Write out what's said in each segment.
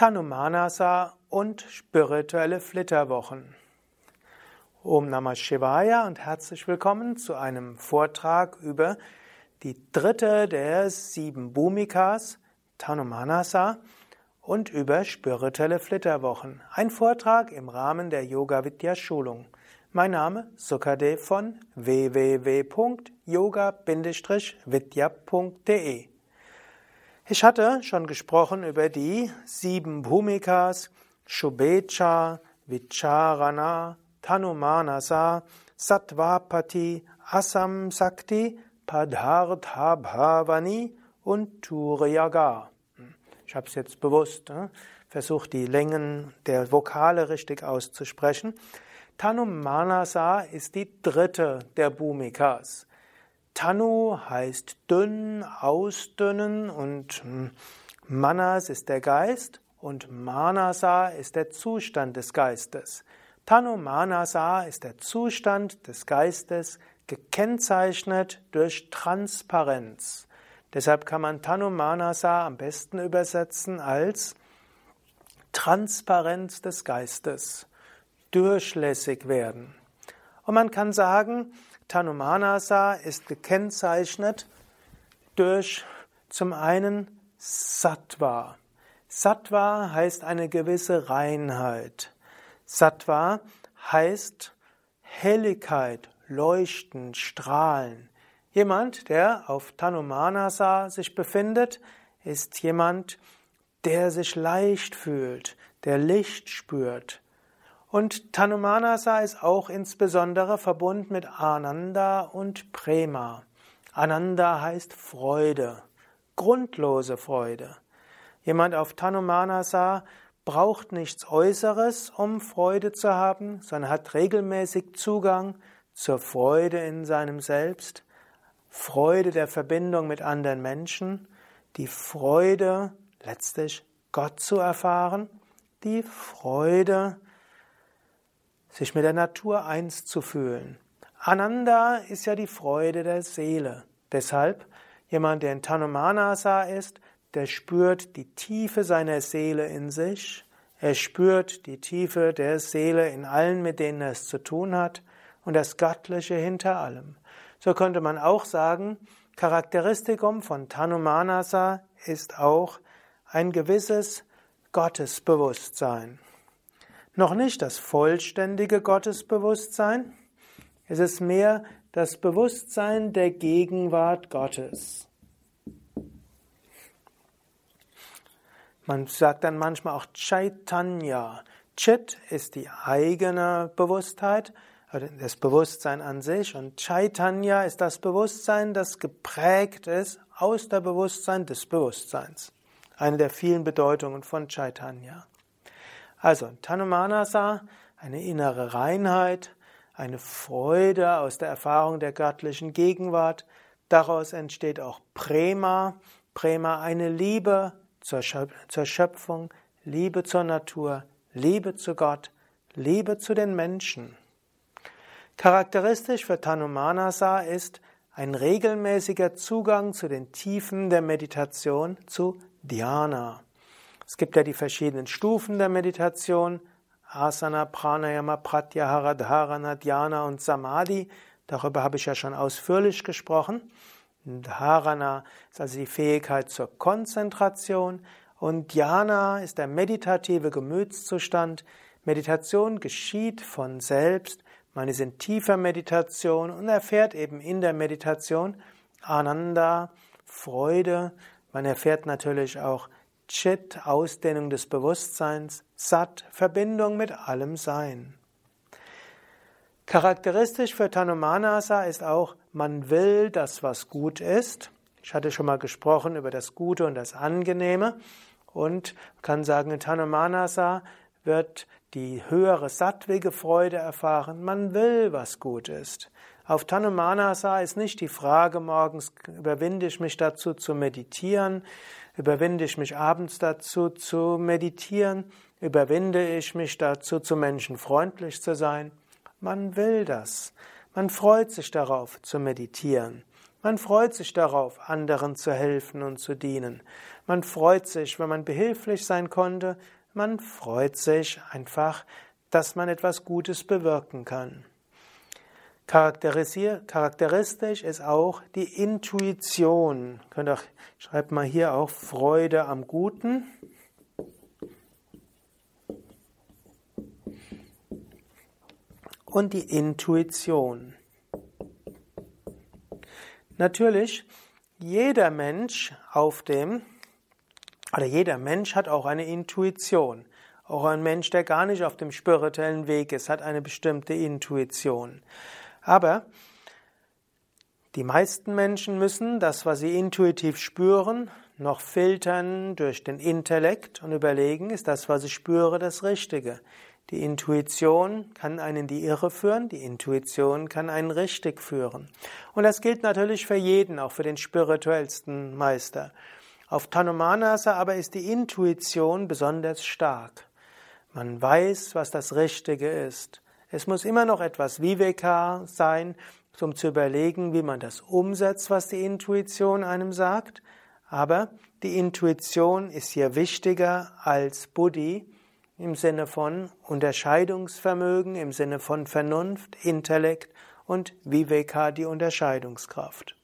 Tanumanasa und spirituelle Flitterwochen. Om Namah Shivaya und herzlich willkommen zu einem Vortrag über die dritte der sieben Bhumikas, Tanumanasa, und über spirituelle Flitterwochen. Ein Vortrag im Rahmen der Yoga Vidya Schulung. Mein Name Sukadev von www.yoga-vidya.de ich hatte schon gesprochen über die sieben Bhumikas, Shubecha, Vicharana, Tanumanasa, Sattvapati, Asam Sakti, Padhartha Bhavani und Turiyaga. Ich habe es jetzt bewusst ne? versucht, die Längen der Vokale richtig auszusprechen. Tanumanasa ist die dritte der Bhumikas. Tanu heißt dünn, ausdünnen und hm, Manas ist der Geist und Manasa ist der Zustand des Geistes. Tanu Manasa ist der Zustand des Geistes, gekennzeichnet durch Transparenz. Deshalb kann man Tanu Manasa am besten übersetzen als Transparenz des Geistes, durchlässig werden. Und man kann sagen, Tanumanasa ist gekennzeichnet durch zum einen Sattva. Sattva heißt eine gewisse Reinheit. Sattva heißt Helligkeit, Leuchten, Strahlen. Jemand, der auf Tanumanasa sich befindet, ist jemand, der sich leicht fühlt, der Licht spürt, und Tanumanasa ist auch insbesondere verbunden mit Ananda und Prema. Ananda heißt Freude, grundlose Freude. Jemand auf Tanumanasa braucht nichts Äußeres, um Freude zu haben, sondern hat regelmäßig Zugang zur Freude in seinem Selbst, Freude der Verbindung mit anderen Menschen, die Freude, letztlich Gott zu erfahren, die Freude, sich mit der Natur eins zu fühlen. Ananda ist ja die Freude der Seele. Deshalb, jemand, der in Tanumanasa ist, der spürt die Tiefe seiner Seele in sich, er spürt die Tiefe der Seele in allen, mit denen er es zu tun hat, und das Göttliche hinter allem. So könnte man auch sagen, Charakteristikum von Tanumanasa ist auch ein gewisses Gottesbewusstsein. Noch nicht das vollständige Gottesbewusstsein, es ist mehr das Bewusstsein der Gegenwart Gottes. Man sagt dann manchmal auch Chaitanya. Chit ist die eigene Bewusstheit, das Bewusstsein an sich und Chaitanya ist das Bewusstsein, das geprägt ist aus der Bewusstsein des Bewusstseins. Eine der vielen Bedeutungen von Chaitanya. Also Tanumanasa, eine innere Reinheit, eine Freude aus der Erfahrung der göttlichen Gegenwart. Daraus entsteht auch Prema. Prema, eine Liebe zur Schöpfung, Liebe zur Natur, Liebe zu Gott, Liebe zu den Menschen. Charakteristisch für Tanumanasa ist ein regelmäßiger Zugang zu den Tiefen der Meditation, zu Dhyana. Es gibt ja die verschiedenen Stufen der Meditation, Asana, Pranayama, Pratyahara, Dharana, Dhyana und Samadhi. Darüber habe ich ja schon ausführlich gesprochen. Dharana ist also die Fähigkeit zur Konzentration und Dhyana ist der meditative Gemütszustand. Meditation geschieht von selbst. Man ist in tiefer Meditation und erfährt eben in der Meditation Ananda, Freude. Man erfährt natürlich auch Chit, Ausdehnung des Bewusstseins, Sat, Verbindung mit allem Sein. Charakteristisch für Tanumanasa ist auch, man will das, was gut ist. Ich hatte schon mal gesprochen über das Gute und das Angenehme und kann sagen, in Tanumanasa wird die höhere sattwige Freude erfahren. Man will, was gut ist. Auf Tanumanasa ist nicht die Frage morgens, überwinde ich mich dazu zu meditieren, Überwinde ich mich abends dazu zu meditieren? Überwinde ich mich dazu, zu Menschen freundlich zu sein? Man will das. Man freut sich darauf zu meditieren. Man freut sich darauf, anderen zu helfen und zu dienen. Man freut sich, wenn man behilflich sein konnte. Man freut sich einfach, dass man etwas Gutes bewirken kann. Charakteristisch ist auch die Intuition. Könnt auch, schreibt mal hier auch Freude am Guten. Und die Intuition. Natürlich, jeder Mensch auf dem, oder jeder Mensch hat auch eine Intuition. Auch ein Mensch, der gar nicht auf dem spirituellen Weg ist, hat eine bestimmte Intuition. Aber die meisten Menschen müssen das, was sie intuitiv spüren, noch filtern durch den Intellekt und überlegen, ist das, was ich spüre, das Richtige. Die Intuition kann einen in die Irre führen, die Intuition kann einen richtig führen. Und das gilt natürlich für jeden, auch für den spirituellsten Meister. Auf Tanumanasa aber ist die Intuition besonders stark. Man weiß, was das Richtige ist. Es muss immer noch etwas Viveka sein, um zu überlegen, wie man das umsetzt, was die Intuition einem sagt. Aber die Intuition ist hier wichtiger als Buddhi im Sinne von Unterscheidungsvermögen, im Sinne von Vernunft, Intellekt und Viveka, die Unterscheidungskraft.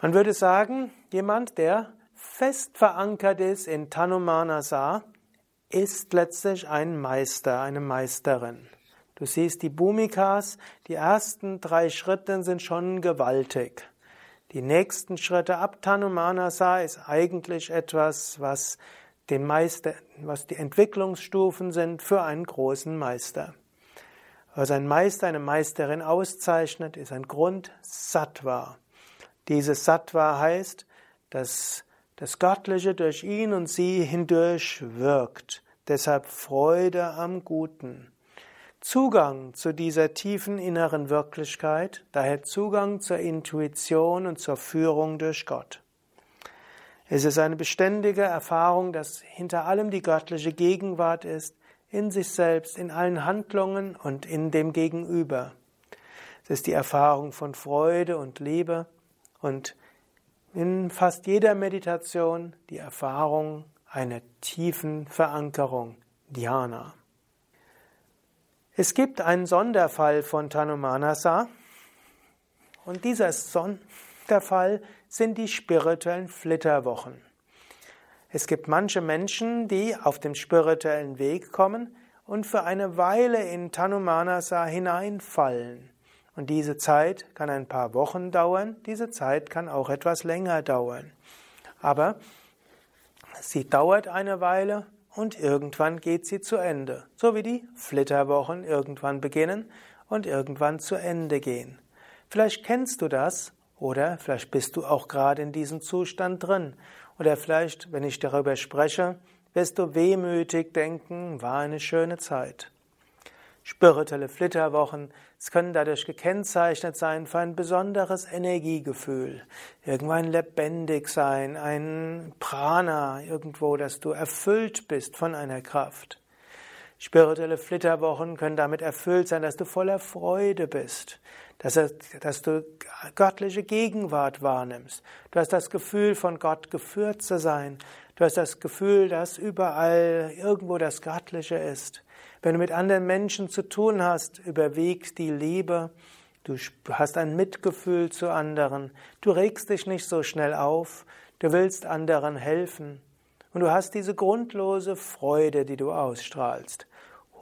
Man würde sagen, jemand, der fest verankert ist in Tanumanasa, ist letztlich ein Meister, eine Meisterin. Du siehst die Bhumikas, die ersten drei Schritte sind schon gewaltig. Die nächsten Schritte ab Tanumanasa ist eigentlich etwas, was den Meister, was die Entwicklungsstufen sind für einen großen Meister. Was ein Meister, eine Meisterin auszeichnet, ist ein Grund Sattva. Dieses Sattva heißt, dass das Göttliche durch ihn und sie hindurch wirkt. Deshalb Freude am Guten. Zugang zu dieser tiefen inneren Wirklichkeit, daher Zugang zur Intuition und zur Führung durch Gott. Es ist eine beständige Erfahrung, dass hinter allem die göttliche Gegenwart ist, in sich selbst, in allen Handlungen und in dem Gegenüber. Es ist die Erfahrung von Freude und Liebe und in fast jeder Meditation die Erfahrung einer tiefen Verankerung, Dhyana. Es gibt einen Sonderfall von Tanumanasa und dieser Sonderfall sind die spirituellen Flitterwochen. Es gibt manche Menschen, die auf dem spirituellen Weg kommen und für eine Weile in Tanumanasa hineinfallen. Und diese Zeit kann ein paar Wochen dauern, diese Zeit kann auch etwas länger dauern. Aber sie dauert eine Weile und irgendwann geht sie zu Ende, so wie die Flitterwochen irgendwann beginnen und irgendwann zu Ende gehen. Vielleicht kennst du das oder vielleicht bist du auch gerade in diesem Zustand drin. Oder vielleicht, wenn ich darüber spreche, wirst du wehmütig denken, war eine schöne Zeit. Spirituelle Flitterwochen es können dadurch gekennzeichnet sein für ein besonderes Energiegefühl, irgendwann lebendig sein, ein Prana irgendwo, dass du erfüllt bist von einer Kraft. Spirituelle Flitterwochen können damit erfüllt sein, dass du voller Freude bist, dass, dass du göttliche Gegenwart wahrnimmst. Du hast das Gefühl, von Gott geführt zu sein. Du hast das Gefühl, dass überall irgendwo das Göttliche ist. Wenn du mit anderen Menschen zu tun hast, überwiegt die Liebe, du hast ein Mitgefühl zu anderen, du regst dich nicht so schnell auf, du willst anderen helfen und du hast diese grundlose Freude, die du ausstrahlst.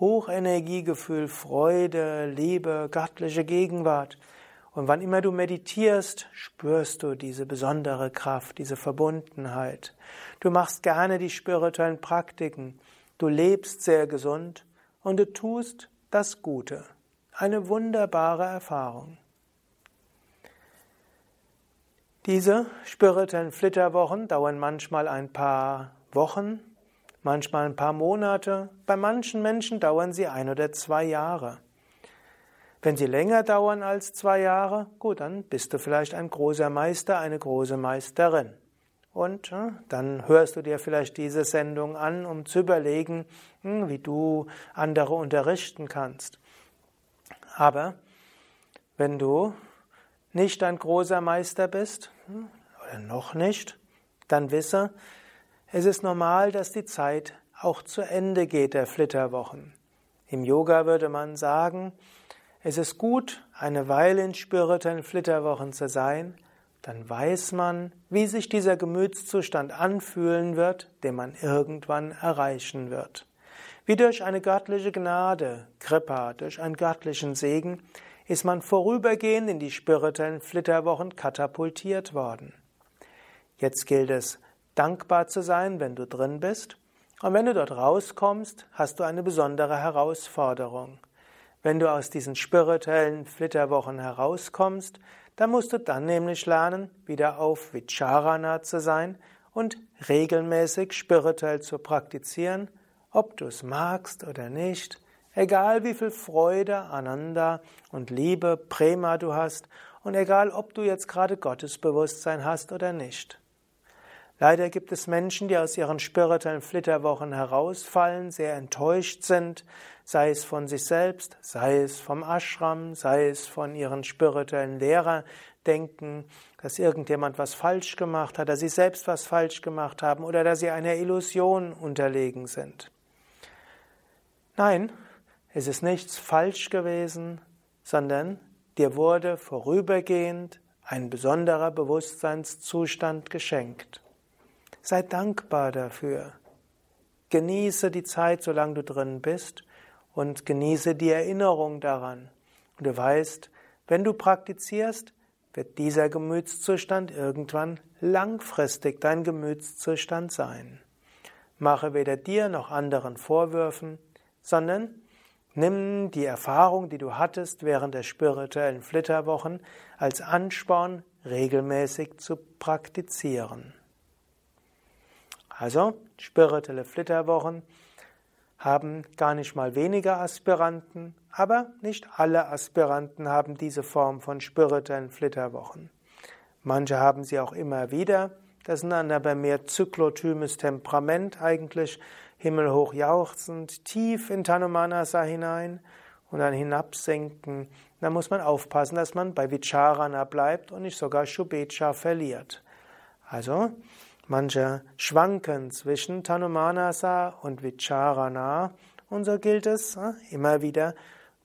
Hochenergiegefühl, Freude, Liebe, göttliche Gegenwart. Und wann immer du meditierst, spürst du diese besondere Kraft, diese Verbundenheit. Du machst gerne die spirituellen Praktiken. Du lebst sehr gesund und du tust das Gute. Eine wunderbare Erfahrung. Diese spirituellen Flitterwochen dauern manchmal ein paar Wochen, manchmal ein paar Monate, bei manchen Menschen dauern sie ein oder zwei Jahre. Wenn sie länger dauern als zwei Jahre, gut, dann bist du vielleicht ein großer Meister, eine große Meisterin. Und äh, dann hörst du dir vielleicht diese Sendung an, um zu überlegen, hm, wie du andere unterrichten kannst. Aber wenn du nicht ein großer Meister bist hm, oder noch nicht, dann wisse, es ist normal, dass die Zeit auch zu Ende geht der Flitterwochen. Im Yoga würde man sagen, es ist gut, eine Weile in spirituellen Flitterwochen zu sein, dann weiß man, wie sich dieser Gemütszustand anfühlen wird, den man irgendwann erreichen wird. Wie durch eine göttliche Gnade, Kripa, durch einen göttlichen Segen, ist man vorübergehend in die spirituellen Flitterwochen katapultiert worden. Jetzt gilt es, dankbar zu sein, wenn du drin bist. Und wenn du dort rauskommst, hast du eine besondere Herausforderung. Wenn du aus diesen spirituellen Flitterwochen herauskommst, dann musst du dann nämlich lernen, wieder auf Vicharana zu sein und regelmäßig spirituell zu praktizieren ob du es magst oder nicht, egal wie viel Freude, Ananda und Liebe, Prema du hast und egal ob du jetzt gerade Gottesbewusstsein hast oder nicht. Leider gibt es Menschen, die aus ihren spirituellen Flitterwochen herausfallen, sehr enttäuscht sind, sei es von sich selbst, sei es vom Ashram, sei es von ihren spirituellen Lehrer, denken, dass irgendjemand was falsch gemacht hat, dass sie selbst was falsch gemacht haben oder dass sie einer Illusion unterlegen sind. Nein, es ist nichts falsch gewesen, sondern dir wurde vorübergehend ein besonderer Bewusstseinszustand geschenkt. Sei dankbar dafür. Genieße die Zeit, solange du drin bist, und genieße die Erinnerung daran. Und du weißt, wenn du praktizierst, wird dieser Gemütszustand irgendwann langfristig dein Gemütszustand sein. Mache weder dir noch anderen Vorwürfen, sondern nimm die Erfahrung, die du hattest während der spirituellen Flitterwochen, als Ansporn, regelmäßig zu praktizieren. Also, spirituelle Flitterwochen haben gar nicht mal weniger Aspiranten, aber nicht alle Aspiranten haben diese Form von spirituellen Flitterwochen. Manche haben sie auch immer wieder, das ist dann aber mehr zyklotymes Temperament eigentlich, himmelhoch jauchzend, tief in Tanumanasa hinein und dann hinabsenken. Da muss man aufpassen, dass man bei Vicharana bleibt und nicht sogar Shubecha verliert. Also, manche schwanken zwischen Tanumanasa und Vicharana und so gilt es, äh, immer wieder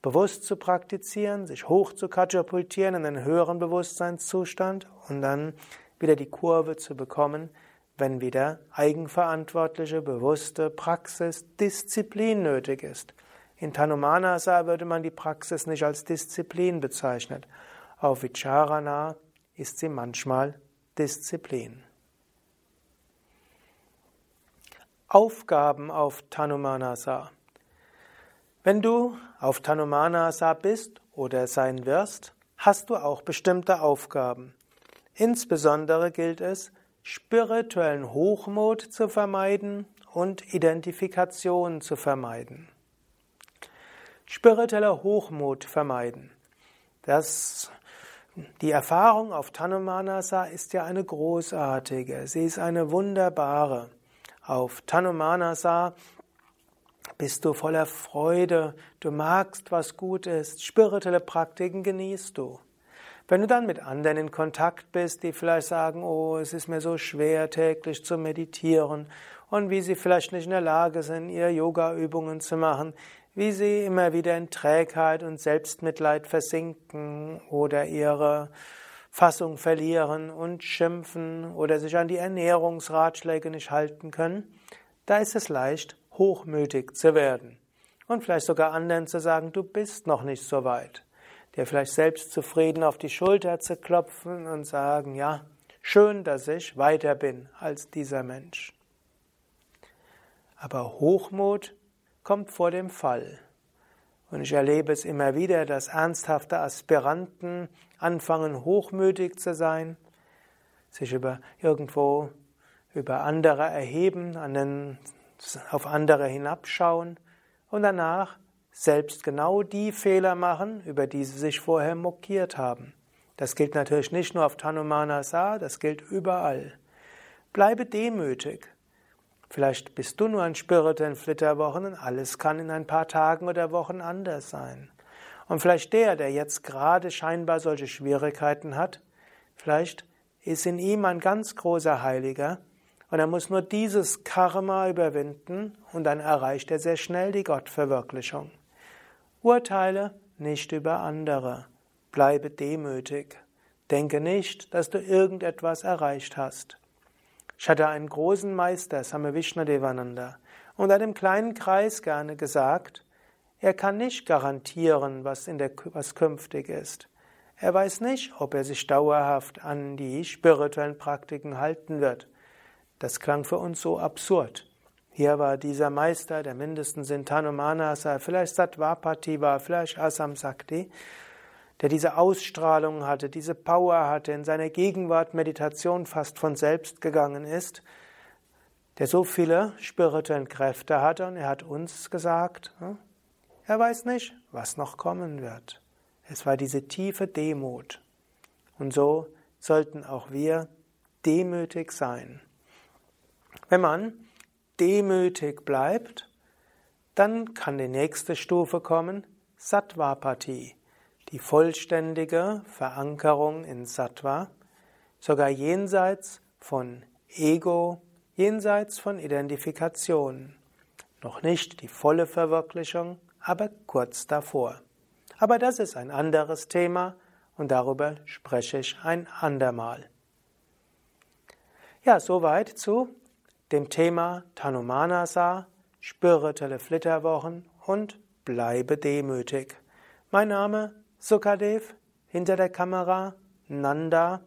bewusst zu praktizieren, sich hoch zu katapultieren in einen höheren Bewusstseinszustand und dann wieder die Kurve zu bekommen, wenn wieder eigenverantwortliche, bewusste Praxis, Disziplin nötig ist. In Tanumanasa würde man die Praxis nicht als Disziplin bezeichnen. Auf Vicharana ist sie manchmal Disziplin. Aufgaben auf Tanumanasa. Wenn du auf Tanumanasa bist oder sein wirst, hast du auch bestimmte Aufgaben. Insbesondere gilt es, spirituellen Hochmut zu vermeiden und Identifikation zu vermeiden. Spiritueller Hochmut vermeiden. Das, die Erfahrung auf Tanumanasa ist ja eine großartige, sie ist eine wunderbare. Auf Tanumanasa bist du voller Freude, du magst, was gut ist, spirituelle Praktiken genießt du. Wenn du dann mit anderen in Kontakt bist, die vielleicht sagen, oh, es ist mir so schwer täglich zu meditieren und wie sie vielleicht nicht in der Lage sind, ihre Yoga-Übungen zu machen, wie sie immer wieder in Trägheit und Selbstmitleid versinken oder ihre Fassung verlieren und schimpfen oder sich an die Ernährungsratschläge nicht halten können, da ist es leicht, hochmütig zu werden und vielleicht sogar anderen zu sagen, du bist noch nicht so weit dir vielleicht selbstzufrieden auf die Schulter zu klopfen und sagen, ja, schön, dass ich weiter bin als dieser Mensch. Aber Hochmut kommt vor dem Fall. Und ich erlebe es immer wieder, dass ernsthafte Aspiranten anfangen, hochmütig zu sein, sich über irgendwo über andere erheben, an den, auf andere hinabschauen und danach selbst genau die Fehler machen, über die sie sich vorher mokiert haben. Das gilt natürlich nicht nur auf Tanumanasa, das gilt überall. Bleibe demütig. Vielleicht bist du nur ein Spirit in Flitterwochen und alles kann in ein paar Tagen oder Wochen anders sein. Und vielleicht der, der jetzt gerade scheinbar solche Schwierigkeiten hat, vielleicht ist in ihm ein ganz großer Heiliger und er muss nur dieses Karma überwinden und dann erreicht er sehr schnell die Gottverwirklichung. Urteile nicht über andere. Bleibe demütig. Denke nicht, dass du irgendetwas erreicht hast. Ich hatte einen großen Meister, Same Vishnadevananda, unter dem kleinen Kreis gerne gesagt, er kann nicht garantieren, was, in der, was künftig ist. Er weiß nicht, ob er sich dauerhaft an die spirituellen Praktiken halten wird. Das klang für uns so absurd. Hier war dieser Meister, der mindestens in Tanumanasa, vielleicht Satvapati war, vielleicht Asam Sakti, der diese Ausstrahlung hatte, diese Power hatte, in seiner Gegenwart Meditation fast von selbst gegangen ist, der so viele spirituelle Kräfte hatte und er hat uns gesagt, hm, er weiß nicht, was noch kommen wird. Es war diese tiefe Demut. Und so sollten auch wir demütig sein. Wenn man demütig bleibt, dann kann die nächste Stufe kommen, Sattvapati die vollständige Verankerung in Sattva, sogar jenseits von Ego, jenseits von Identifikation. Noch nicht die volle Verwirklichung, aber kurz davor. Aber das ist ein anderes Thema und darüber spreche ich ein andermal. Ja, soweit zu dem Thema Tanumanasa, spirituelle Flitterwochen und bleibe demütig. Mein Name Sukadev, hinter der Kamera Nanda.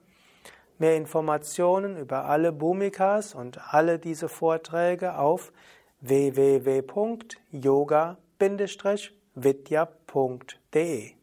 Mehr Informationen über alle Bhumikas und alle diese Vorträge auf www.yoga-vidya.de